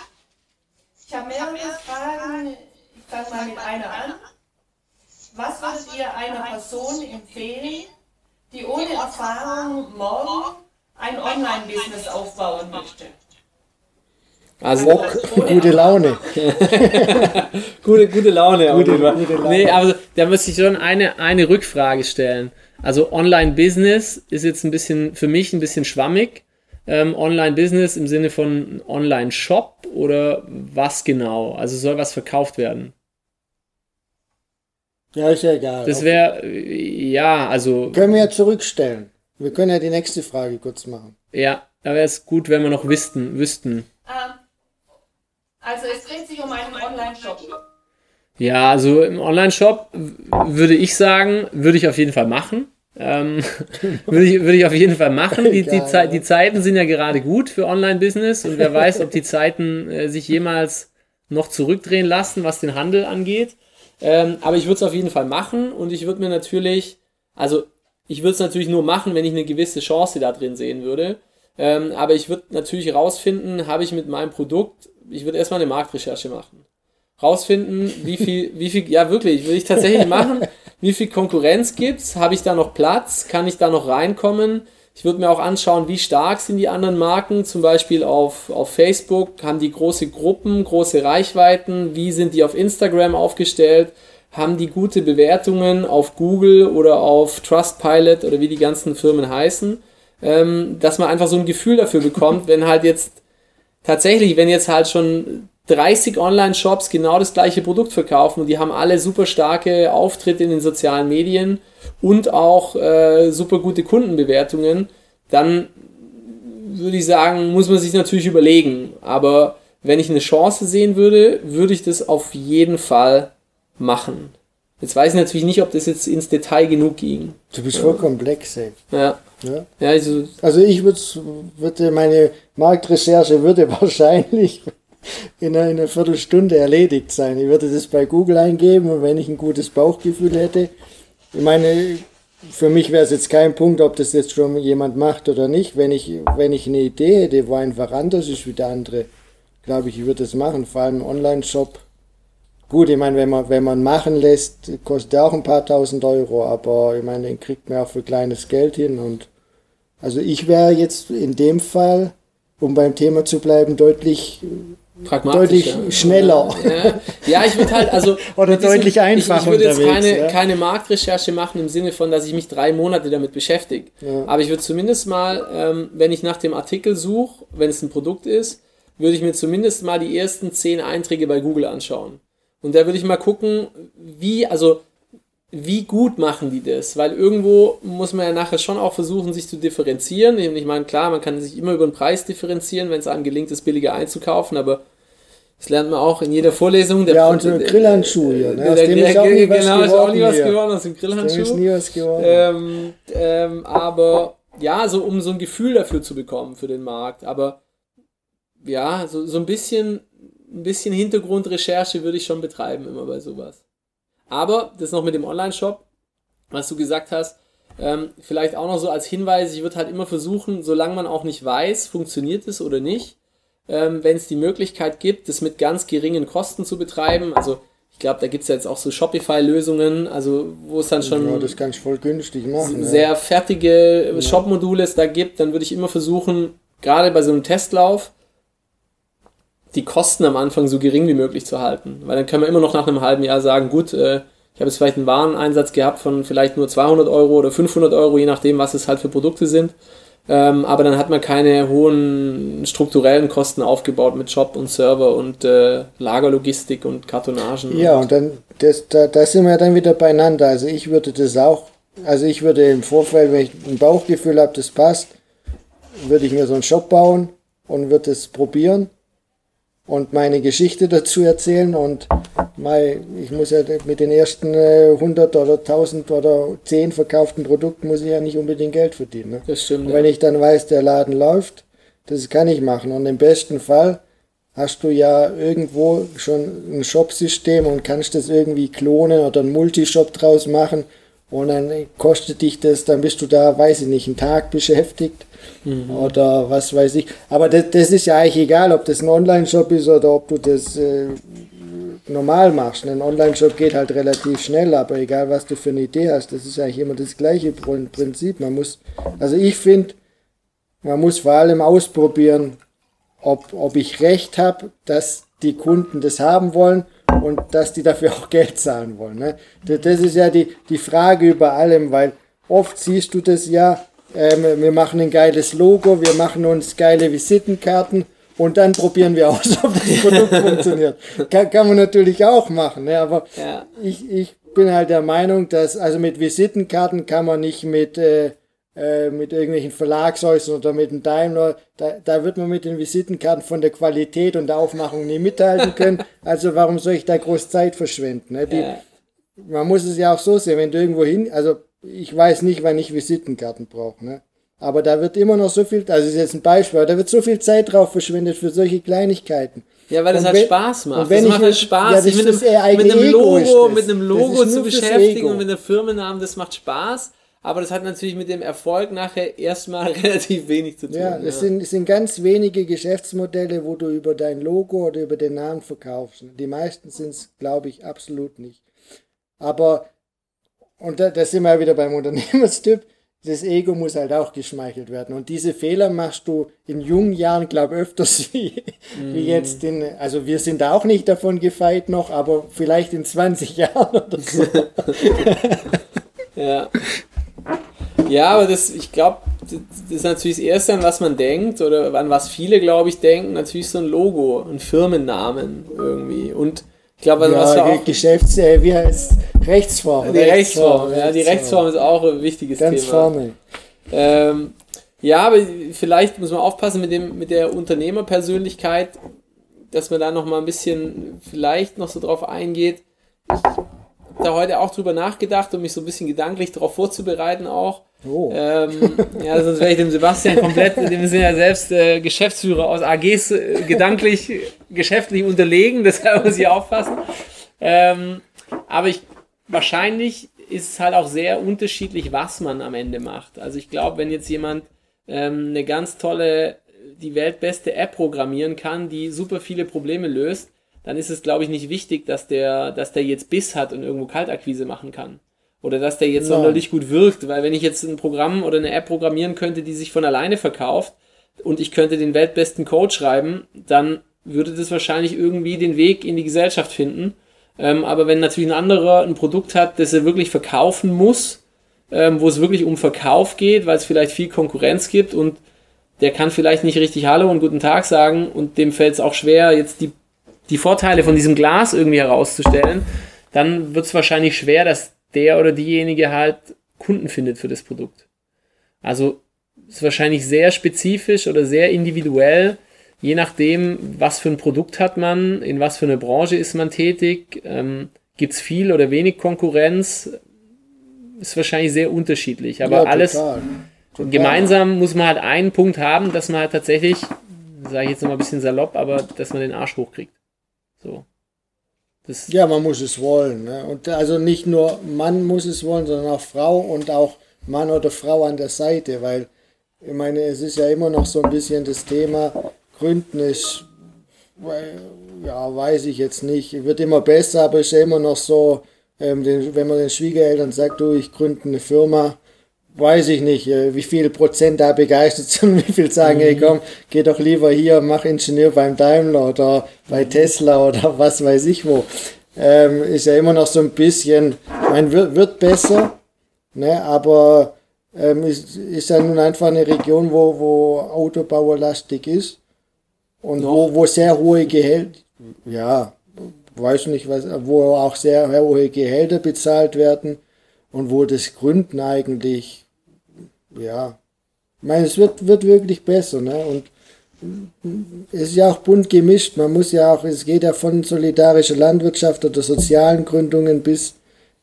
Ich habe mehrere Fragen. Ich fange mal mit einer an. Was würdet ihr einer Person empfehlen, die ohne Erfahrung morgen ein Online-Business aufbauen möchte? Also, Bock, gute Laune. (laughs) gute, gute Laune. Gute, gute Laune. Nee, aber da müsste ich schon eine, eine Rückfrage stellen. Also Online-Business ist jetzt ein bisschen, für mich ein bisschen schwammig ähm, Online-Business im Sinne von Online-Shop oder was genau? Also soll was verkauft werden? Ja, ist ja egal. Das wäre, ja, also. Können wir ja zurückstellen. Wir können ja die nächste Frage kurz machen. Ja, da wäre es gut, wenn wir noch wüssten. wüssten. Ähm, also es dreht sich um einen Online-Shop. Ja, also im Online-Shop würde ich sagen, würde ich auf jeden Fall machen. Ähm, (laughs) würde, ich, würde ich auf jeden Fall machen. Die, die, die, Zeiten sind ja gerade gut für Online-Business und wer weiß, ob die Zeiten äh, sich jemals noch zurückdrehen lassen, was den Handel angeht. Ähm, aber ich würde es auf jeden Fall machen und ich würde mir natürlich, also ich würde es natürlich nur machen, wenn ich eine gewisse Chance da drin sehen würde. Ähm, aber ich würde natürlich rausfinden, habe ich mit meinem Produkt, ich würde erstmal eine Marktrecherche machen. Rausfinden, wie viel, wie viel, ja wirklich, würde ich tatsächlich machen, wie viel Konkurrenz gibt's, habe ich da noch Platz, kann ich da noch reinkommen? Ich würde mir auch anschauen, wie stark sind die anderen Marken, zum Beispiel auf, auf Facebook, haben die große Gruppen, große Reichweiten, wie sind die auf Instagram aufgestellt, haben die gute Bewertungen auf Google oder auf Trustpilot oder wie die ganzen Firmen heißen, ähm, dass man einfach so ein Gefühl dafür bekommt, wenn halt jetzt tatsächlich, wenn jetzt halt schon 30 Online-Shops genau das gleiche Produkt verkaufen und die haben alle super starke Auftritte in den sozialen Medien und auch äh, super gute Kundenbewertungen, dann würde ich sagen, muss man sich natürlich überlegen. Aber wenn ich eine Chance sehen würde, würde ich das auf jeden Fall machen. Jetzt weiß ich natürlich nicht, ob das jetzt ins Detail genug ging. Du bist voll komplex, ey. Ja. Ja. ja also, Also ich würde, würde meine Marktrecherche würde (laughs) wahrscheinlich in einer, in einer Viertelstunde erledigt sein. Ich würde das bei Google eingeben und wenn ich ein gutes Bauchgefühl hätte, ich meine, für mich wäre es jetzt kein Punkt, ob das jetzt schon jemand macht oder nicht. Wenn ich, wenn ich eine Idee hätte, wo einfach anders ist wie der andere, glaube ich, ich würde das machen. Vor allem Online-Shop. Gut, ich meine, wenn man, wenn man machen lässt, kostet der auch ein paar tausend Euro, aber ich meine, den kriegt man auch für kleines Geld hin und also ich wäre jetzt in dem Fall, um beim Thema zu bleiben, deutlich deutlich schneller. Ja, ja ich würde halt, also. (laughs) Oder deutlich einfacher Ich, ich würde jetzt keine, ja. keine Marktrecherche machen im Sinne von, dass ich mich drei Monate damit beschäftige. Ja. Aber ich würde zumindest mal, ähm, wenn ich nach dem Artikel suche, wenn es ein Produkt ist, würde ich mir zumindest mal die ersten zehn Einträge bei Google anschauen. Und da würde ich mal gucken, wie, also wie gut machen die das? Weil irgendwo muss man ja nachher schon auch versuchen, sich zu differenzieren. Ich meine, klar, man kann sich immer über den Preis differenzieren, wenn es einem gelingt, es billiger einzukaufen, aber das lernt man auch in jeder Vorlesung. Der Ja, und so ein Grillhandschuh hier, ne? Aus dem ist auch nie was genau, ist auch nie geworden was geworden aus dem Dem ist Grillhandschuh. nie was geworden. Ähm, ähm, aber ja, so um so ein Gefühl dafür zu bekommen für den Markt. Aber ja, so, so ein bisschen, ein bisschen Hintergrundrecherche würde ich schon betreiben immer bei sowas. Aber das noch mit dem Online-Shop, was du gesagt hast, ähm, vielleicht auch noch so als Hinweis, ich würde halt immer versuchen, solange man auch nicht weiß, funktioniert es oder nicht, ähm, wenn es die Möglichkeit gibt, das mit ganz geringen Kosten zu betreiben. Also ich glaube, da gibt es ja jetzt auch so Shopify-Lösungen, also wo es dann schon ja, das kannst voll günstig machen. ja. sehr fertige Shop-Module es da gibt, dann würde ich immer versuchen, gerade bei so einem Testlauf, die Kosten am Anfang so gering wie möglich zu halten. Weil dann können wir immer noch nach einem halben Jahr sagen, gut, äh, ich habe jetzt vielleicht einen Wareneinsatz gehabt von vielleicht nur 200 Euro oder 500 Euro, je nachdem, was es halt für Produkte sind. Ähm, aber dann hat man keine hohen strukturellen Kosten aufgebaut mit Shop und Server und äh, Lagerlogistik und Kartonagen. Ja, und dann, das, da, da sind wir dann wieder beieinander. Also ich würde das auch, also ich würde im Vorfeld, wenn ich ein Bauchgefühl habe, das passt, würde ich mir so einen Shop bauen und würde es probieren und meine Geschichte dazu erzählen und mal, ich muss ja mit den ersten äh, 100 oder 1000 oder 10 verkauften Produkten muss ich ja nicht unbedingt Geld verdienen. Ne? Das stimmt. Und Ja. wenn ich dann weiß, der Laden läuft, das kann ich machen. Und im besten Fall hast du ja irgendwo schon ein Shop-System und kannst das irgendwie klonen oder einen Multishop draus machen. Und dann kostet dich das, dann bist du da, weiß ich nicht, einen Tag beschäftigt oder was weiß ich. Aber das, das ist ja eigentlich egal, ob das ein Online-Shop ist oder ob du das äh, normal machst. Ein Online-Shop geht halt relativ schnell, aber egal was du für eine Idee hast, das ist eigentlich immer das gleiche Prin- Prinzip. Man muss, also ich finde, man muss vor allem ausprobieren, ob, ob ich recht habe, dass die Kunden das haben wollen und dass die dafür auch Geld zahlen wollen. Ne? Das, ist ja die, die Frage über allem, weil oft siehst du das ja, ähm, wir machen ein geiles Logo, wir machen uns geile Visitenkarten und dann probieren wir (laughs) aus, ob das (laughs) Produkt funktioniert. Kann, kann man natürlich auch machen, ne? aber Ja. ich, ich bin halt der Meinung, dass also mit Visitenkarten kann man nicht mit, äh, äh, mit irgendwelchen Verlagshäusern oder mit einem Daimler, da, da wird man mit den Visitenkarten von der Qualität und der Aufmachung nie mithalten können. (laughs) Also warum soll ich da groß Zeit verschwenden? Ne? Die, Ja. Man muss es ja auch so sehen, wenn du irgendwo hin, also ich weiß nicht, wann ich Visitenkarten brauche. Ne? Aber da wird immer noch so viel, also das ist jetzt ein Beispiel, aber da wird so viel Zeit drauf verschwendet für solche Kleinigkeiten. Ja, weil das Und halt wenn- Spaß macht. und wenn das ich macht halt Spaß, ja, sich mit mit einem Logo, mit einem Logo zu beschäftigen und mit einem Firmennamen, das macht Spaß. Aber das hat natürlich mit dem Erfolg nachher erstmal (laughs) relativ wenig zu tun. Ja, es sind, es sind ganz wenige Geschäftsmodelle, wo du über dein Logo oder über den Namen verkaufst. Die meisten sind es, glaube ich, absolut nicht. Aber, und da, da sind wir wieder beim (laughs) Unternehmerstyp, das Ego muss halt auch geschmeichelt werden. Und diese Fehler machst du in jungen Jahren, glaube ich, öfters (laughs) wie, wie jetzt in, also wir sind auch nicht davon gefeit noch, aber vielleicht in 20 Jahren oder so. Ja. Ja, aber das, ich glaube, das ist natürlich das Erste, an was man denkt, oder an was viele, glaube ich, denken, natürlich so ein Logo, ein Firmennamen irgendwie. Und ich glaube, also was wir Ja, auch. Geschäfts, äh, wie heißt Rechtsform. Die Rechtsform, ja, die Rechtsform ist auch ein wichtiges Ganz Thema. vorne. Ähm, ja, aber vielleicht muss man aufpassen mit, dem, mit der Unternehmerpersönlichkeit, dass man da noch mal ein bisschen vielleicht noch so drauf eingeht. Ich da heute auch drüber nachgedacht, um mich so ein bisschen gedanklich darauf vorzubereiten auch. Oh. Ähm, ja, sonst wäre ich dem Sebastian komplett, dem sind ja selbst äh, Geschäftsführer aus AGs äh, gedanklich, geschäftlich unterlegen, deshalb muss ich aufpassen. Ähm, aber ich, wahrscheinlich ist es halt auch sehr unterschiedlich, was man am Ende macht. Also ich glaube, wenn jetzt jemand ähm, eine ganz tolle, die weltbeste App programmieren kann, die super viele Probleme löst, dann ist es, glaube ich, nicht wichtig, dass der, dass der jetzt Biss hat und irgendwo Kaltakquise machen kann. Oder dass der jetzt Nein. sonderlich gut wirkt, weil wenn ich jetzt ein Programm oder eine App programmieren könnte, die sich von alleine verkauft und ich könnte den weltbesten Code schreiben, dann würde das wahrscheinlich irgendwie den Weg in die Gesellschaft finden. Ähm, aber wenn natürlich ein anderer ein Produkt hat, das er wirklich verkaufen muss, ähm, wo es wirklich um Verkauf geht, weil es vielleicht viel Konkurrenz gibt und der kann vielleicht nicht richtig Hallo und guten Tag sagen und dem fällt es auch schwer, jetzt die, die Vorteile von diesem Glas irgendwie herauszustellen, dann wird es wahrscheinlich schwer, dass der oder diejenige halt Kunden findet für das Produkt. Also ist wahrscheinlich sehr spezifisch oder sehr individuell, je nachdem, was für ein Produkt hat man, in was für eine Branche ist man tätig, ähm, gibt es viel oder wenig Konkurrenz, ist wahrscheinlich sehr unterschiedlich. Aber Ja, alles total. Total. gemeinsam muss man halt einen Punkt haben, dass man halt tatsächlich, sage ich jetzt noch mal ein bisschen salopp, aber dass man den Arsch hochkriegt. So. Das, Ja, man muss es wollen. Ne? Und also nicht nur Mann muss es wollen, sondern auch Frau und auch Mann oder Frau an der Seite, weil ich meine, es ist ja immer noch so ein bisschen das Thema, Gründen ist, ja, weiß ich jetzt nicht, wird immer besser, aber ist ja immer noch so, ähm, den, wenn man den Schwiegereltern sagt, du, ich gründe eine Firma, weiß ich nicht, äh, wie viel Prozent da begeistert (laughs) sind wie viel sagen, hey komm, geh doch lieber hier, mach Ingenieur beim Daimler oder bei Tesla oder (laughs) was weiß ich wo. Ähm, ist ja immer noch so ein bisschen, mein wird, wird besser, ne, aber ähm, ist, ist ja nun einfach eine Region, wo, wo Autobauerlastig ist und wo, wo sehr hohe Gehälter, ja, weiß nicht was, wo auch sehr hohe Gehälter bezahlt werden und wo das Gründen eigentlich, ja, ich meine, es wird, wird wirklich besser, ne? Und es ist ja auch bunt gemischt. Man muss ja auch, es geht ja von solidarischer Landwirtschaft oder sozialen Gründungen bis,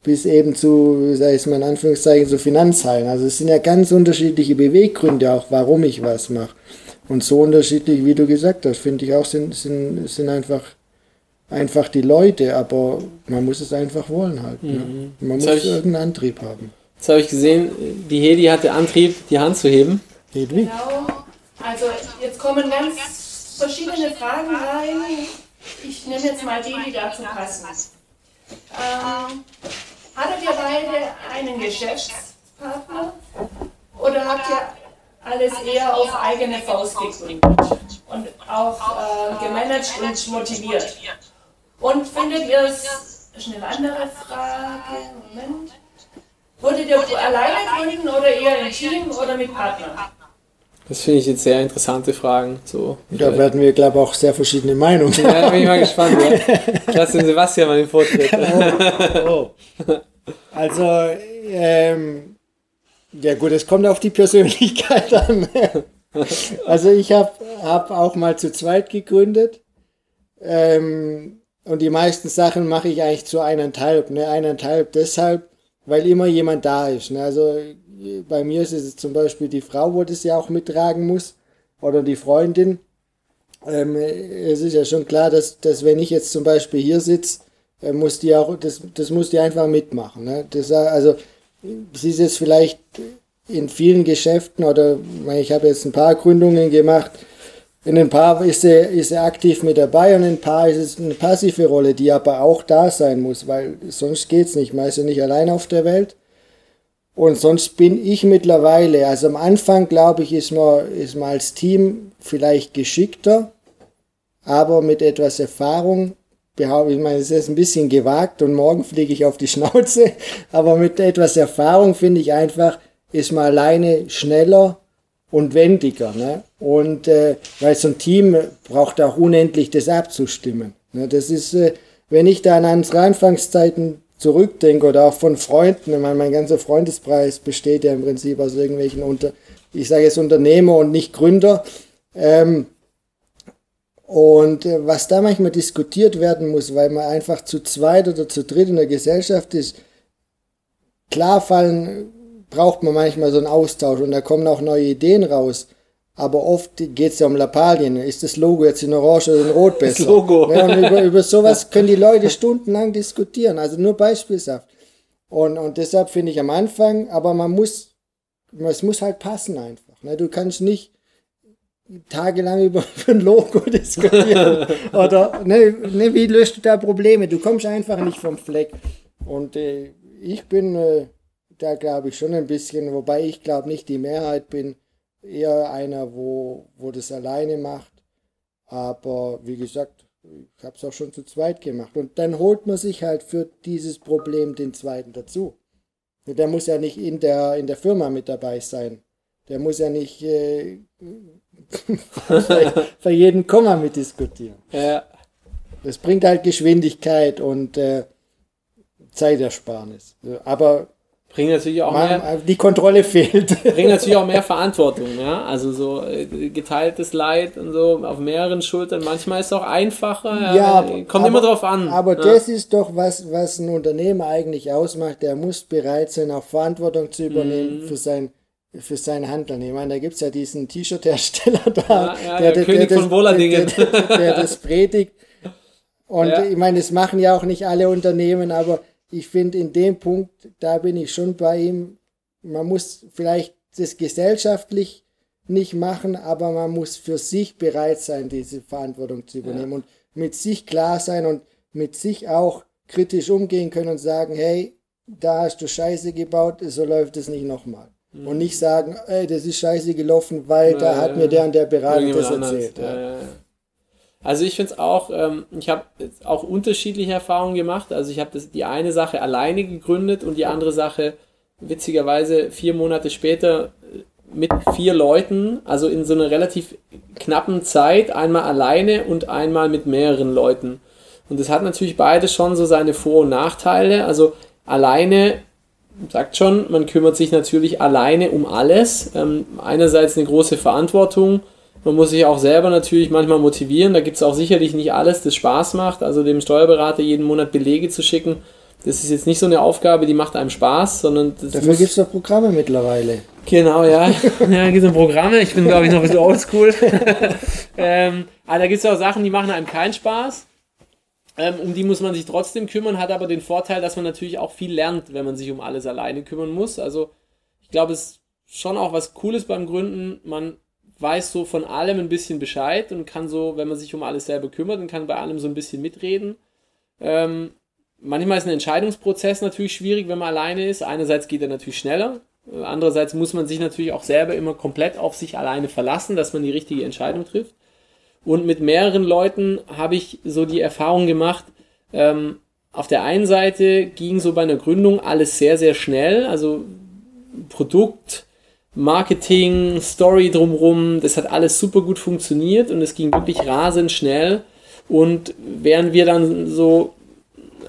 bis eben zu, wie sag ich mal in Anführungszeichen, so Finanzhallen. Also es sind ja ganz unterschiedliche Beweggründe auch, warum ich was mache. Und so unterschiedlich, wie du gesagt hast, finde ich auch, sind, sind, sind einfach, einfach die Leute, aber man muss es einfach wollen halt. Ne? Man Das hab muss irgendeinen Antrieb haben. Jetzt habe ich gesehen, die Hedi hatte Antrieb, die Hand zu heben. Wie? Genau. Also jetzt kommen ganz verschiedene Fragen rein. Ich nehme jetzt mal die, die dazu passen. Ähm, hattet ihr beide einen Geschäftspartner oder habt ihr alles eher auf eigene Faust gegründet und auch äh, gemanagt und motiviert? Und findet ihr es, das ist eine andere Frage, Moment. Würdet ihr alleine gründen oder eher im Team oder mit Partnern? Das finde ich jetzt sehr interessante Fragen. So. Da werden wir, glaube ich, auch sehr verschiedene Meinungen Ja, da bin ich mal gespannt. Ja. Ich lasse den Sebastian mal den Vortritt. (laughs) Oh. Also, ähm, ja gut, es kommt auf die Persönlichkeit (laughs) an. Also ich habe hab auch mal zu zweit gegründet. Ähm, und die meisten Sachen mache ich eigentlich zu eineinhalb. Ne? Eineinhalb deshalb, weil immer jemand da ist. Ne? Also bei mir ist es zum Beispiel die Frau, wo das ja auch mittragen muss, oder die Freundin. Ähm, es ist ja schon klar, dass, dass wenn ich jetzt zum Beispiel hier sitze, äh, muss die auch, das, das muss die einfach mitmachen. Ne? Das, also, sie ist jetzt vielleicht in vielen Geschäften oder ich habe jetzt ein paar Gründungen gemacht, in ein paar ist er, ist er aktiv mit dabei und in ein paar ist es eine passive Rolle, die aber auch da sein muss, weil sonst geht es nicht. Man ist ja nicht allein auf der Welt. Und sonst bin ich mittlerweile, also am Anfang glaube ich, ist man, ist man als Team vielleicht geschickter, aber mit etwas Erfahrung, behaupte ich meine, es ist ein bisschen gewagt und morgen fliege ich auf die Schnauze, (laughs) aber mit etwas Erfahrung finde ich einfach, ist man alleine schneller und wendiger. Ne? Und äh, weil so ein Team braucht auch unendlich das abzustimmen. Ne? Das ist, äh, wenn ich da an unsere Anfangszeiten zurückdenke oder auch von Freunden, ich meine, mein ganzer Freundespreis besteht ja im Prinzip aus irgendwelchen Unter, ich sage jetzt Unternehmer und nicht Gründer. Ähm, und äh, was da manchmal diskutiert werden muss, weil man einfach zu zweit oder zu dritt in der Gesellschaft ist, klar fallen, braucht man manchmal so einen Austausch und da kommen auch neue Ideen raus. Aber oft geht es ja um Lappalien. Ist das Logo jetzt in Orange oder in Rot besser? Das Logo. Ja, und über, (laughs) über sowas können die Leute stundenlang diskutieren. Also nur beispielshaft. Und, und deshalb finde ich am Anfang, aber man muss, es muss halt passen einfach. Ne? Du kannst nicht tagelang über, (laughs) über ein Logo diskutieren. (laughs) Oder ne, ne, wie löst du da Probleme? Du kommst einfach nicht vom Fleck. Und äh, ich bin äh, da, glaube ich, schon ein bisschen, wobei ich glaube nicht die Mehrheit bin eher einer, wo, wo das alleine macht. Aber wie gesagt, ich habe es auch schon zu zweit gemacht. Und dann holt man sich halt für dieses Problem den zweiten dazu. Der muss ja nicht in der, in der Firma mit dabei sein. Der muss ja nicht äh, (laughs) für jeden Komma mitdiskutieren. Ja. Das bringt halt Geschwindigkeit und äh, Zeitersparnis. Aber bringt natürlich auch Man, mehr. Die Kontrolle fehlt. Bringt natürlich auch (laughs) mehr Verantwortung, ja. Also so äh, geteiltes Leid und so auf mehreren Schultern. Manchmal ist es auch einfacher. Ja, ja kommt aber, immer drauf an. Aber ja. das ist doch was, was ein Unternehmer eigentlich ausmacht. Der muss bereit sein, auch Verantwortung zu übernehmen mhm. für sein für sein Handeln. Ich meine, da gibt es ja diesen T-Shirt-Hersteller (laughs) da, ja, der, der, König der, von Wohladingen. Der, der, der das predigt. Und (laughs) ich meine, das machen ja auch nicht alle Unternehmen, aber ich finde, in dem Punkt, da bin ich schon bei ihm. Man muss vielleicht das gesellschaftlich nicht machen, aber man muss für sich bereit sein, diese Verantwortung zu übernehmen ja. und mit sich klar sein und mit sich auch kritisch umgehen können und sagen, hey, da hast du Scheiße gebaut, so läuft es nicht nochmal. Mhm. Und nicht sagen, ey, das ist scheiße gelaufen, weil ja, da hat mir der und der Berater das erzählt. Also ich finde es auch, ähm, ich habe auch unterschiedliche Erfahrungen gemacht. Also ich habe die eine Sache alleine gegründet und die andere Sache witzigerweise vier Monate später äh, mit vier Leuten, also in so einer relativ knappen Zeit, einmal alleine und einmal mit mehreren Leuten. Und das hat natürlich beides schon so seine Vor- und Nachteile. Also alleine sagt schon, man kümmert sich natürlich alleine um alles. Ähm, einerseits eine große Verantwortung man muss sich auch selber natürlich manchmal motivieren. Da gibt es auch sicherlich nicht alles, das Spaß macht. Also dem Steuerberater jeden Monat Belege zu schicken, das ist jetzt nicht so eine Aufgabe, die macht einem Spaß, sondern Dafür gibt es doch Programme mittlerweile. Genau, ja. (laughs) ja, gibt es Programme. Ich bin, glaube ich, noch ein bisschen oldschool. (laughs) ähm, aber da gibt es auch Sachen, die machen einem keinen Spaß. Ähm, um die muss man sich trotzdem kümmern, hat aber den Vorteil, dass man natürlich auch viel lernt, wenn man sich um alles alleine kümmern muss. Also ich glaube, es ist schon auch was Cooles beim Gründen. Man weiß so von allem ein bisschen Bescheid und kann so, wenn man sich um alles selber kümmert, und kann bei allem so ein bisschen mitreden. Ähm, manchmal ist ein Entscheidungsprozess natürlich schwierig, wenn man alleine ist. Einerseits geht er natürlich schneller, andererseits muss man sich natürlich auch selber immer komplett auf sich alleine verlassen, dass man die richtige Entscheidung trifft. Und mit mehreren Leuten habe ich so die Erfahrung gemacht, ähm, auf der einen Seite ging so bei einer Gründung alles sehr, sehr schnell, also Produkt, Marketing, Story drumrum, das hat alles super gut funktioniert und es ging wirklich rasend schnell. Und während wir dann so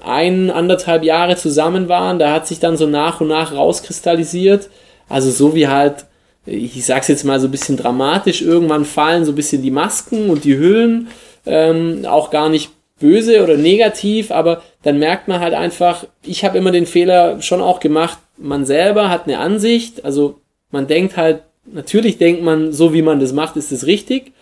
ein, anderthalb Jahre zusammen waren, da hat sich dann so nach und nach rauskristallisiert. Also so wie halt, ich sag's jetzt mal so ein bisschen dramatisch, irgendwann fallen so ein bisschen die Masken und die Hüllen, ähm, auch gar nicht böse oder negativ, aber dann merkt man halt einfach, ich habe immer den Fehler schon auch gemacht, man selber hat eine Ansicht, also man denkt halt, natürlich denkt man, so wie man das macht, ist es richtig.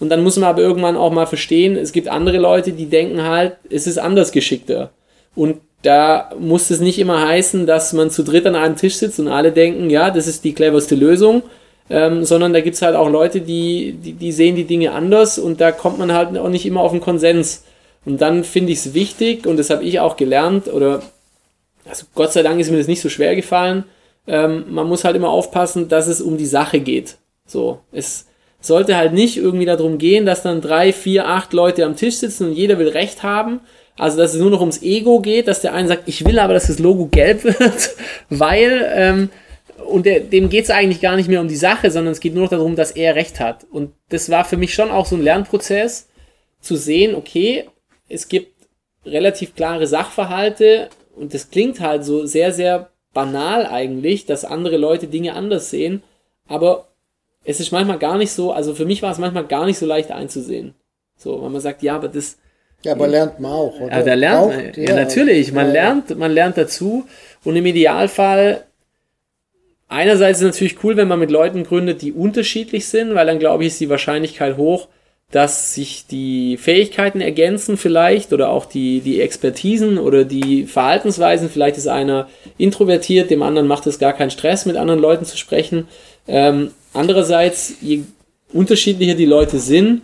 Und dann muss man aber irgendwann auch mal verstehen, es gibt andere Leute, die denken halt, es ist anders geschickter. Und da muss es nicht immer heißen, dass man zu dritt an einem Tisch sitzt und alle denken, ja, das ist die cleverste Lösung, ähm, sondern da gibt es halt auch Leute, die, die, die sehen die Dinge anders und da kommt man halt auch nicht immer auf einen Konsens. Und dann finde ich es wichtig, und das habe ich auch gelernt, oder also Gott sei Dank ist mir das nicht so schwer gefallen, ähm, man muss halt immer aufpassen, dass es um die Sache geht. So, es sollte halt nicht irgendwie darum gehen, dass dann drei, vier, acht Leute am Tisch sitzen und jeder will Recht haben. Also, dass es nur noch ums Ego geht, dass der eine sagt, ich will aber, dass das Logo gelb (laughs) wird, weil, ähm, und der, dem geht es eigentlich gar nicht mehr um die Sache, sondern es geht nur noch darum, dass er Recht hat. Und das war für mich schon auch so ein Lernprozess, zu sehen, okay, es gibt relativ klare Sachverhalte und das klingt halt so sehr, sehr banal eigentlich, dass andere Leute Dinge anders sehen, aber es ist manchmal gar nicht so, also für mich war es manchmal gar nicht so leicht einzusehen. So, weil man sagt, ja, aber das. Ja, aber lernt man auch, oder? Ja, da lernt auch, man, ja, ja, natürlich, man ja, lernt, man lernt dazu und im Idealfall einerseits ist es natürlich cool, wenn man mit Leuten gründet, die unterschiedlich sind, weil dann glaube ich, ist die Wahrscheinlichkeit hoch, dass sich die Fähigkeiten ergänzen vielleicht oder auch die, die Expertisen oder die Verhaltensweisen. Vielleicht ist einer introvertiert, dem anderen macht es gar keinen Stress, mit anderen Leuten zu sprechen. Ähm, andererseits, je unterschiedlicher die Leute sind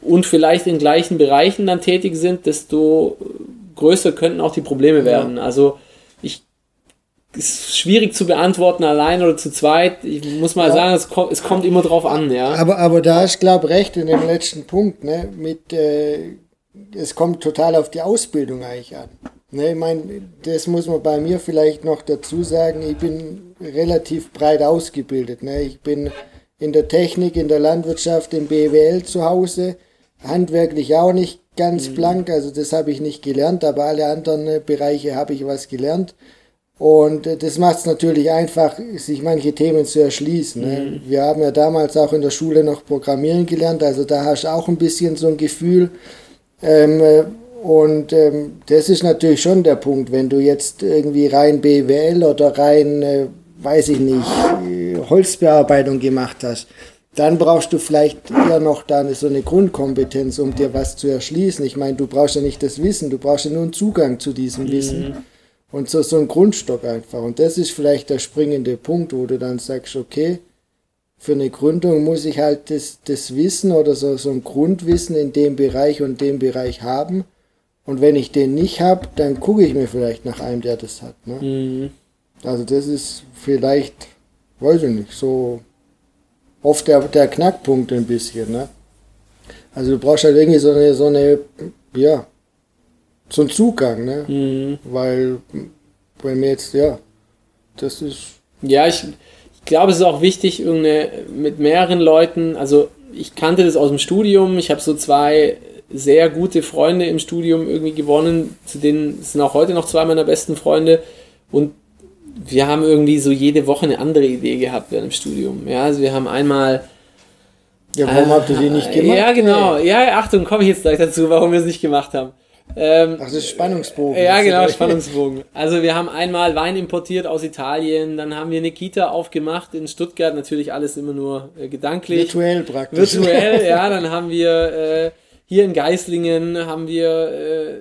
und vielleicht in gleichen Bereichen dann tätig sind, desto größer könnten auch die Probleme werden. Also ich ist schwierig zu beantworten, allein oder zu zweit. Ich muss mal ja. sagen, es kommt, es kommt immer drauf an, ja. Aber, aber da ist, glaube recht in dem letzten Punkt, ne, mit, äh, es kommt total auf die Ausbildung eigentlich an. Ne, ich meine, das muss man bei mir vielleicht noch dazu sagen, ich bin relativ breit ausgebildet. Ne. Ich bin in der Technik, in der Landwirtschaft, im BWL zu Hause, handwerklich auch nicht ganz mhm. blank, also das habe ich nicht gelernt, aber alle anderen äh, Bereiche habe ich was gelernt. Und äh, das macht es natürlich einfach, sich manche Themen zu erschließen. Ne? Mhm. Wir haben ja damals auch in der Schule noch Programmieren gelernt, also da hast du auch ein bisschen so ein Gefühl. Ähm, äh, und ähm, das ist natürlich schon der Punkt, wenn du jetzt irgendwie rein BWL oder rein, äh, weiß ich nicht, äh, Holzbearbeitung gemacht hast, dann brauchst du vielleicht eher noch da so eine Grundkompetenz, um dir was zu erschließen. Ich meine, du brauchst ja nicht das Wissen, du brauchst ja nur einen Zugang zu diesem mhm. Und so, so ein Grundstock einfach. Und das ist vielleicht der springende Punkt, wo du dann sagst, okay, für eine Gründung muss ich halt das, das Wissen oder so, so ein Grundwissen in dem Bereich und dem Bereich haben. Und wenn ich den nicht habe, dann gucke ich mir vielleicht nach einem, der das hat. Ne? Mhm. Also das ist vielleicht, weiß ich nicht, so oft der, der Knackpunkt ein bisschen. Ne? Also du brauchst halt irgendwie so eine, so eine, ja, so ein Zugang, ne? Mhm. Weil, bei mir jetzt, ja, das ist. Ja, ich, ich glaube, es ist auch wichtig, mit mehreren Leuten, also ich kannte das aus dem Studium, ich habe so zwei sehr gute Freunde im Studium irgendwie gewonnen, zu denen sind auch heute noch zwei meiner besten Freunde und wir haben irgendwie so jede Woche eine andere Idee gehabt während dem Studium. Ja, also wir haben einmal ja, warum äh, habt ihr die nicht gemacht? Ja, genau. Ja, Achtung, komme ich jetzt gleich dazu, warum wir es nicht gemacht haben. Ähm, Ach, das ist Spannungsbogen. Ja, genau, Spannungsbogen. Also wir haben einmal Wein importiert aus Italien, dann haben wir eine Kita aufgemacht in Stuttgart, natürlich alles immer nur äh, gedanklich. Virtuell praktisch. Virtuell, (laughs) ja, dann haben wir äh, hier in Geislingen haben wir äh,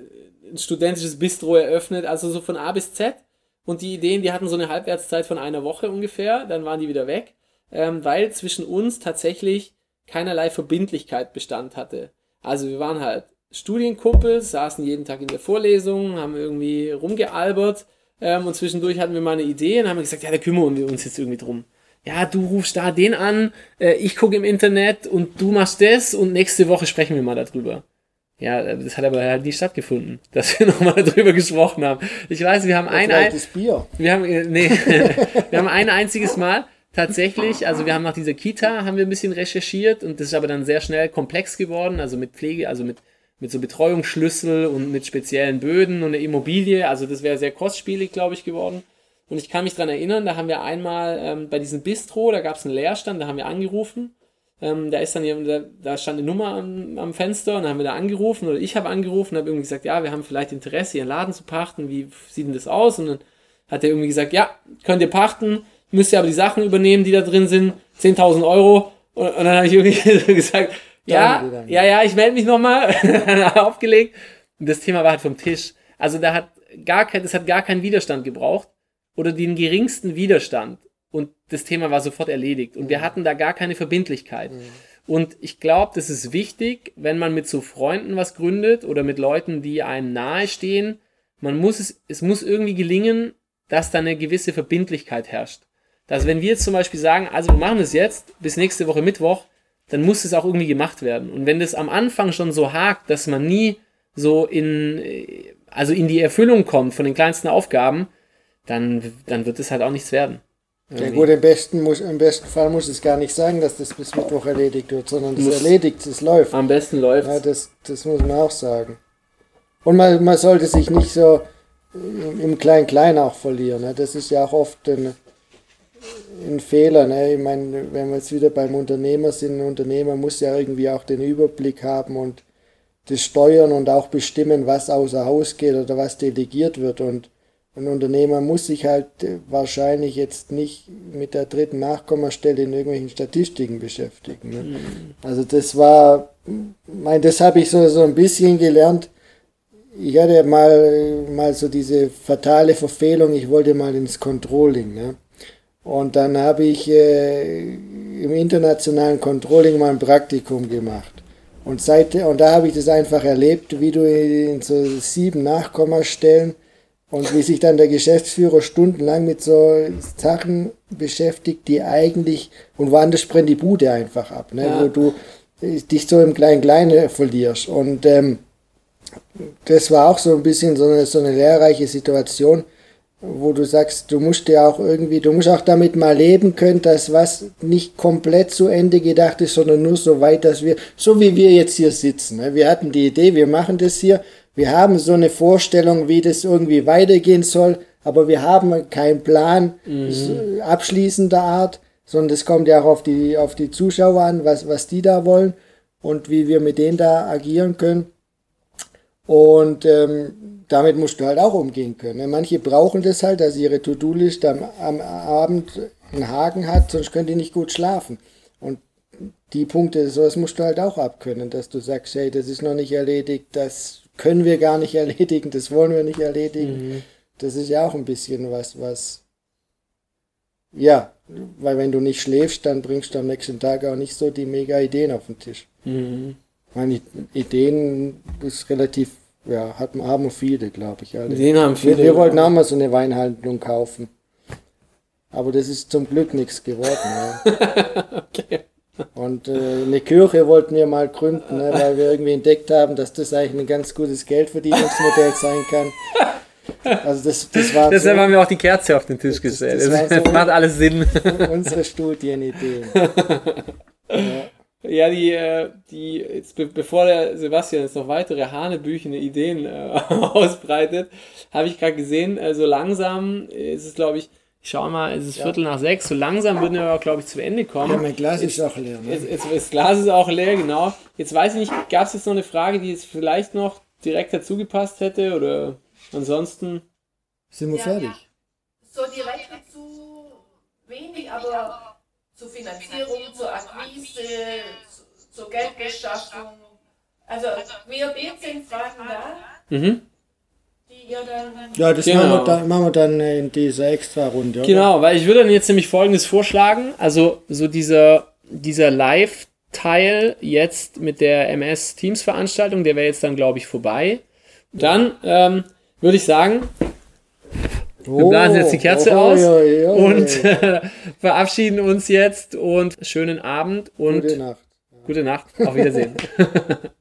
ein studentisches Bistro eröffnet, also so von A bis Z. Und die Ideen, die hatten so eine Halbwertszeit von einer Woche ungefähr, dann waren die wieder weg, ähm, weil zwischen uns tatsächlich keinerlei Verbindlichkeit Bestand hatte. Also wir waren halt Studienkumpel, saßen jeden Tag in der Vorlesung, haben irgendwie rumgealbert ähm, und zwischendurch hatten wir mal eine Idee und haben gesagt, ja, da kümmern wir uns jetzt irgendwie drum. Ja, du rufst da den an, äh, ich gucke im Internet und du machst das und nächste Woche sprechen wir mal darüber. Ja, äh, das hat aber halt nie stattgefunden, (laughs) dass wir (laughs) nochmal darüber gesprochen haben. Ich weiß, wir haben ein, ein Bier. Wir haben, äh, nee, (laughs) wir haben ein einziges Mal tatsächlich, also wir haben nach dieser Kita haben wir ein bisschen recherchiert und das ist aber dann sehr schnell komplex geworden, also mit Pflege, also mit mit so Betreuungsschlüssel und mit speziellen Böden und eine Immobilie. Also das wäre sehr kostspielig, glaube ich, geworden. Und ich kann mich dran erinnern, da haben wir einmal ähm, bei diesem Bistro, da gab es einen Leerstand, da haben wir angerufen. Ähm, da ist dann da, da stand eine Nummer am, am Fenster und dann haben wir da angerufen oder ich habe angerufen und habe irgendwie gesagt, ja, wir haben vielleicht Interesse, ihren Laden zu pachten, wie sieht denn das aus? Und dann hat er irgendwie gesagt, ja, könnt ihr pachten, müsst ihr aber die Sachen übernehmen, die da drin sind, 10.000 Euro. Und, und dann habe ich irgendwie (laughs) gesagt, ja, ja, ja, ich melde mich nochmal. (laughs) aufgelegt. Und das Thema war halt vom Tisch. Also da hat gar kein, das hat gar keinen Widerstand gebraucht oder den geringsten Widerstand. Und das Thema war sofort erledigt. Und mhm. wir hatten da gar keine Verbindlichkeit. Mhm. Und ich glaube, das ist wichtig, wenn man mit so Freunden was gründet oder mit Leuten, die einem nahestehen. Man muss es, es muss irgendwie gelingen, dass da eine gewisse Verbindlichkeit herrscht. Dass wenn wir jetzt zum Beispiel sagen, also wir machen es jetzt bis nächste Woche Mittwoch, dann muss es auch irgendwie gemacht werden. Und wenn das am Anfang schon so hakt, dass man nie so in, also in die Erfüllung kommt von den kleinsten Aufgaben, dann, dann wird es halt auch nichts werden. Ja gut, im besten, muss, im besten Fall muss es gar nicht sagen, dass das bis Mittwoch erledigt wird, sondern muss erledigt, es läuft. Am besten läuft Ja, das, das muss man auch sagen. Und man, man sollte sich nicht so im Klein-Klein auch verlieren. Ne? Das ist ja auch oft ein, ein Fehler. Ne? Ich meine, wenn wir jetzt wieder beim Unternehmer sind, ein Unternehmer muss ja irgendwie auch den Überblick haben und das steuern und auch bestimmen, was außer Haus geht oder was delegiert wird. Und ein Unternehmer muss sich halt äh, wahrscheinlich jetzt nicht mit der dritten Nachkommastelle in irgendwelchen Statistiken beschäftigen. Ne? Mhm. Also das war, mein, das habe ich so, so ein bisschen gelernt. Ich hatte mal, mal so diese fatale Verfehlung, ich wollte mal ins Controlling. Ne? Und dann habe ich äh, im internationalen Controlling mal ein Praktikum gemacht. Und, seit, und da habe ich das einfach erlebt, wie du in so sieben Nachkommastellen und wie sich dann der Geschäftsführer stundenlang mit so Sachen beschäftigt, die eigentlich, und woanders brennt die Bude einfach ab, ne? Ja. wo du dich so im Klein-Kleine verlierst. Und ähm, das war auch so ein bisschen so eine, so eine lehrreiche Situation, wo du sagst, du musst ja auch irgendwie, du musst auch damit mal leben können, dass was nicht komplett zu Ende gedacht ist, sondern nur so weit, dass wir, so wie wir jetzt hier sitzen. Ne? Wir hatten die Idee, wir machen das hier, wir haben so eine Vorstellung, wie das irgendwie weitergehen soll, aber wir haben keinen Plan mhm. abschließender Art, sondern es kommt ja auch auf die, auf die Zuschauer an, was, was die da wollen und wie wir mit denen da agieren können. Und ähm, damit musst du halt auch umgehen können. Ne? Manche brauchen das halt, dass ihre To-Do-List am, am Abend einen Haken hat, sonst können die nicht gut schlafen. Und die Punkte, sowas musst du halt auch abkönnen, dass du sagst, hey, das ist noch nicht erledigt, das können wir gar nicht (laughs) erledigen, das wollen wir nicht erledigen. Mhm. Das ist ja auch ein bisschen was, was, ja, weil wenn du nicht schläfst, dann bringst du am nächsten Tag auch nicht so die mega Ideen auf den Tisch. Mhm. Meine Ideen ist relativ, ja, hat, haben viele, glaube ich. Alle. Ideen haben viele. Wir, wir wollten auch mal so eine Weinhandlung kaufen. Aber das ist zum Glück nichts geworden. Ja. (laughs) okay. Und äh, eine Kirche wollten wir mal gründen, ne, weil wir irgendwie entdeckt haben, dass das eigentlich ein ganz gutes Geldverdienungsmodell sein kann. Also das, das war Deshalb so, haben wir auch die Kerze auf den Tisch gestellt. Das, das, das so macht alles Sinn. (laughs) Unsere Studienideen. ja. (laughs) Ja, die, äh, die, jetzt be bevor der Sebastian jetzt noch weitere hanebüchene Ideen äh, (laughs) ausbreitet, habe ich gerade gesehen, äh, so langsam ist es, glaube ich, ich schau mal, es ist ja. Viertel nach sechs. So langsam würden wir, glaube ich, zu Ende kommen. Ja, mein Glas jetzt, ist auch leer. Ne? Jetzt, jetzt, das Glas ist auch leer, genau. Jetzt weiß ich nicht, gab es jetzt noch eine Frage, die jetzt vielleicht noch direkt dazu gepasst hätte? Oder ansonsten sind wir ja, fertig? Ja. So direkt zu wenig, aber zur Finanzierung, zur Akquise, zur Geldbeschaffung. Also, wir sind Fragen da. Mhm ja, das genau. machen, wir dann, machen wir dann in dieser Extra-Runde. Genau, weil ich würde dann jetzt nämlich folgendes vorschlagen. Also so dieser, dieser Live-Teil jetzt mit der MS-Teams-Veranstaltung, der wäre jetzt dann, glaube ich, vorbei. Dann ähm, würde ich sagen, wir blasen jetzt die Kerze oh, aus ja, ja, ja, und äh, verabschieden uns jetzt und schönen Abend und gute Nacht. Gute Nacht. Auf Wiedersehen. (laughs)